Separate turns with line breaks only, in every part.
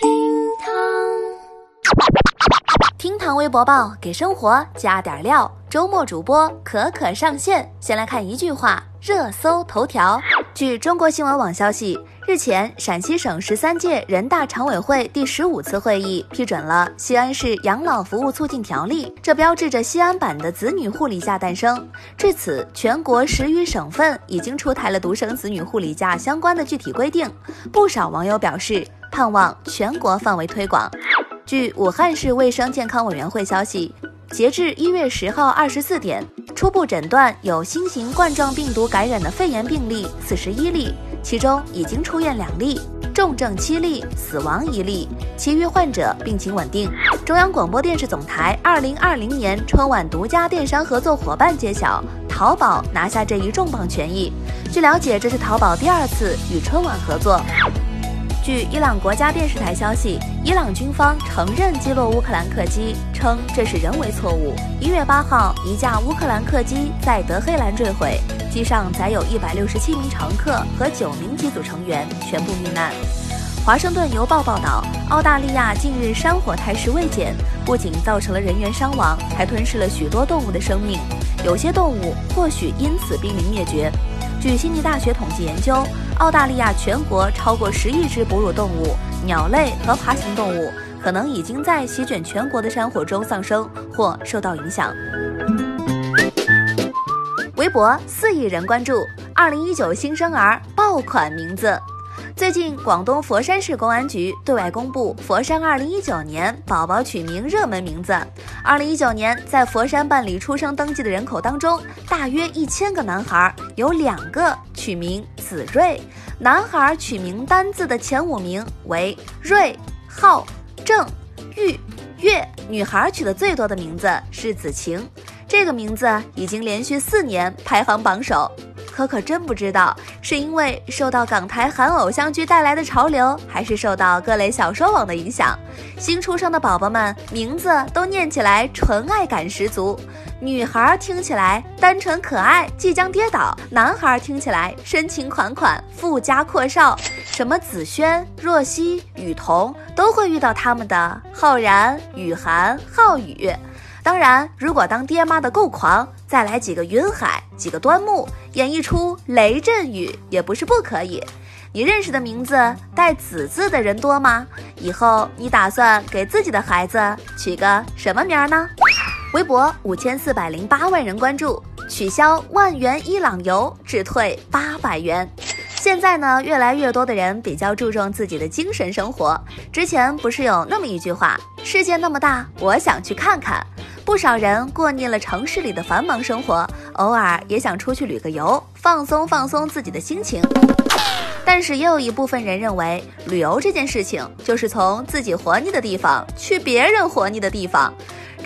厅堂，厅堂微博报，给生活加点料。周末主播可可上线。先来看一句话，热搜头条。据中国新闻网消息。日前，陕西省十三届人大常委会第十五次会议批准了《西安市养老服务促进条例》，这标志着西安版的子女护理假诞生。至此，全国十余省份已经出台了独生子女护理假相关的具体规定。不少网友表示，盼望全国范围推广。据武汉市卫生健康委员会消息，截至一月十号二十四点，初步诊断有新型冠状病毒感染的肺炎病例四十一例。其中已经出院两例，重症七例，死亡一例，其余患者病情稳定。中央广播电视总台二零二零年春晚独家电商合作伙伴揭晓，淘宝拿下这一重磅权益。据了解，这是淘宝第二次与春晚合作。据伊朗国家电视台消息，伊朗军方承认击落乌克兰客机，称这是人为错误。一月八号，一架乌克兰客机在德黑兰坠毁。机上载有一百六十七名乘客和九名机组成员，全部遇难。华盛顿邮报报道，澳大利亚近日山火态势未减，不仅造成了人员伤亡，还吞噬了许多动物的生命，有些动物或许因此濒临灭绝。据悉尼大学统计研究，澳大利亚全国超过十亿只哺乳动物、鸟类和爬行动物，可能已经在席卷全国的山火中丧生或受到影响。微博四亿人关注，二零一九新生儿爆款名字。最近，广东佛山市公安局对外公布佛山二零一九年宝宝取名热门名字。二零一九年，在佛山办理出生登记的人口当中，大约一千个男孩有两个取名子睿。男孩取名单字的前五名为睿、浩、正、玉、月，女孩取的最多的名字是子晴。这个名字已经连续四年排行榜首，可可真不知道是因为受到港台韩偶像剧带来的潮流，还是受到各类小说网的影响。新出生的宝宝们名字都念起来纯爱感十足，女孩听起来单纯可爱，即将跌倒；男孩听起来深情款款，富家阔少。什么子轩、若曦、雨桐，都会遇到他们的浩然、雨涵、浩宇。当然，如果当爹妈的够狂，再来几个云海，几个端木，演绎出雷阵雨也不是不可以。你认识的名字带“子”字的人多吗？以后你打算给自己的孩子取个什么名呢？微博五千四百零八万人关注，取消万元伊朗游，只退八百元。现在呢，越来越多的人比较注重自己的精神生活。之前不是有那么一句话：“世界那么大，我想去看看。”不少人过腻了城市里的繁忙生活，偶尔也想出去旅个游，放松放松自己的心情。但是也有一部分人认为，旅游这件事情就是从自己活腻的地方去别人活腻的地方。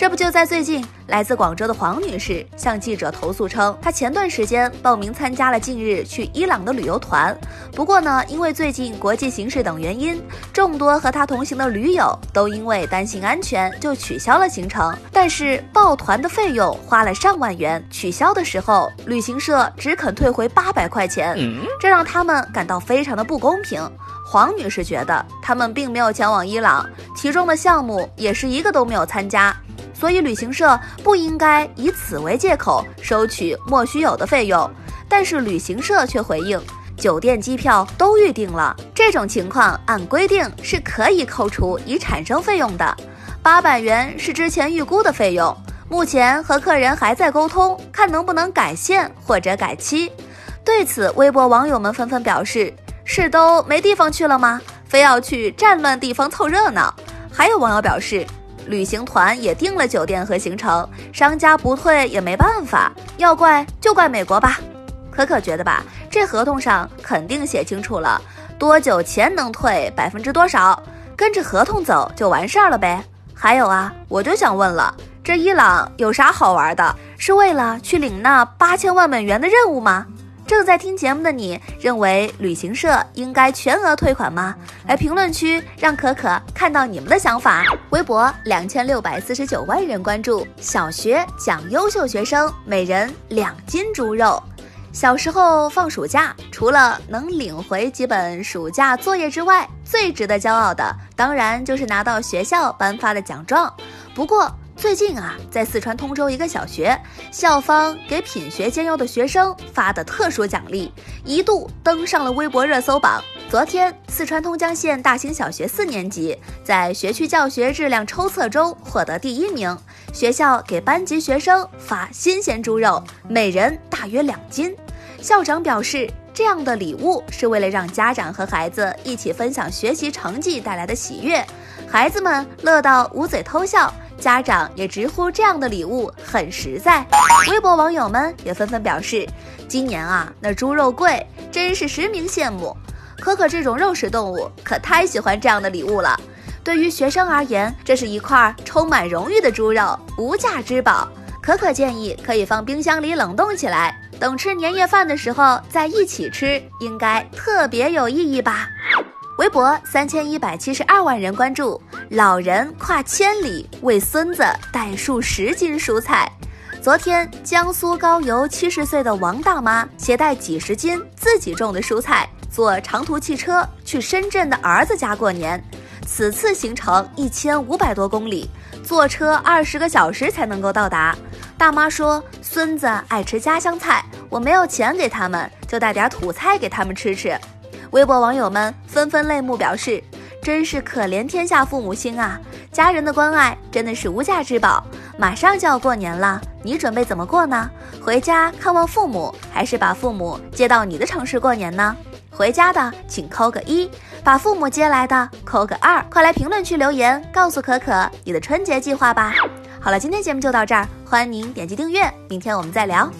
这不就在最近，来自广州的黄女士向记者投诉称，她前段时间报名参加了近日去伊朗的旅游团，不过呢，因为最近国际形势等原因，众多和她同行的驴友都因为担心安全就取消了行程。但是报团的费用花了上万元，取消的时候旅行社只肯退回八百块钱，这让他们感到非常的不公平。黄女士觉得他们并没有前往伊朗，其中的项目也是一个都没有参加。所以旅行社不应该以此为借口收取莫须有的费用，但是旅行社却回应，酒店、机票都预定了，这种情况按规定是可以扣除已产生费用的。八百元是之前预估的费用，目前和客人还在沟通，看能不能改线或者改期。对此，微博网友们纷纷表示：是都没地方去了吗？非要去战乱地方凑热闹？还有网友表示。旅行团也订了酒店和行程，商家不退也没办法，要怪就怪美国吧。可可觉得吧，这合同上肯定写清楚了，多久前能退百分之多少，跟着合同走就完事儿了呗。还有啊，我就想问了，这伊朗有啥好玩的？是为了去领那八千万美元的任务吗？正在听节目的你，认为旅行社应该全额退款吗？来评论区让可可看到你们的想法。微博两千六百四十九万人关注，小学奖优秀学生每人两斤猪肉。小时候放暑假，除了能领回几本暑假作业之外，最值得骄傲的当然就是拿到学校颁发的奖状。不过最近啊，在四川通州一个小学，校方给品学兼优的学生发的特殊奖励，一度登上了微博热搜榜。昨天，四川通江县大兴小学四年级在学区教学质量抽测中获得第一名，学校给班级学生发新鲜猪肉，每人大约两斤。校长表示，这样的礼物是为了让家长和孩子一起分享学习成绩带来的喜悦，孩子们乐到捂嘴偷笑，家长也直呼这样的礼物很实在。微博网友们也纷纷表示，今年啊，那猪肉贵，真是实名羡慕。可可这种肉食动物可太喜欢这样的礼物了。对于学生而言，这是一块充满荣誉的猪肉，无价之宝。可可建议可以放冰箱里冷冻起来，等吃年夜饭的时候再一起吃，应该特别有意义吧。微博三千一百七十二万人关注，老人跨千里为孙子带数十斤蔬菜。昨天，江苏高邮七十岁的王大妈携带几十斤自己种的蔬菜。坐长途汽车去深圳的儿子家过年，此次行程一千五百多公里，坐车二十个小时才能够到达。大妈说：“孙子爱吃家乡菜，我没有钱给他们，就带点土菜给他们吃吃。”微博网友们纷纷泪目，表示：“真是可怜天下父母心啊！家人的关爱真的是无价之宝。”马上就要过年了，你准备怎么过呢？回家看望父母，还是把父母接到你的城市过年呢？回家的请扣个一，把父母接来的扣个二，快来评论区留言，告诉可可你的春节计划吧。好了，今天节目就到这儿，欢迎您点击订阅，明天我们再聊。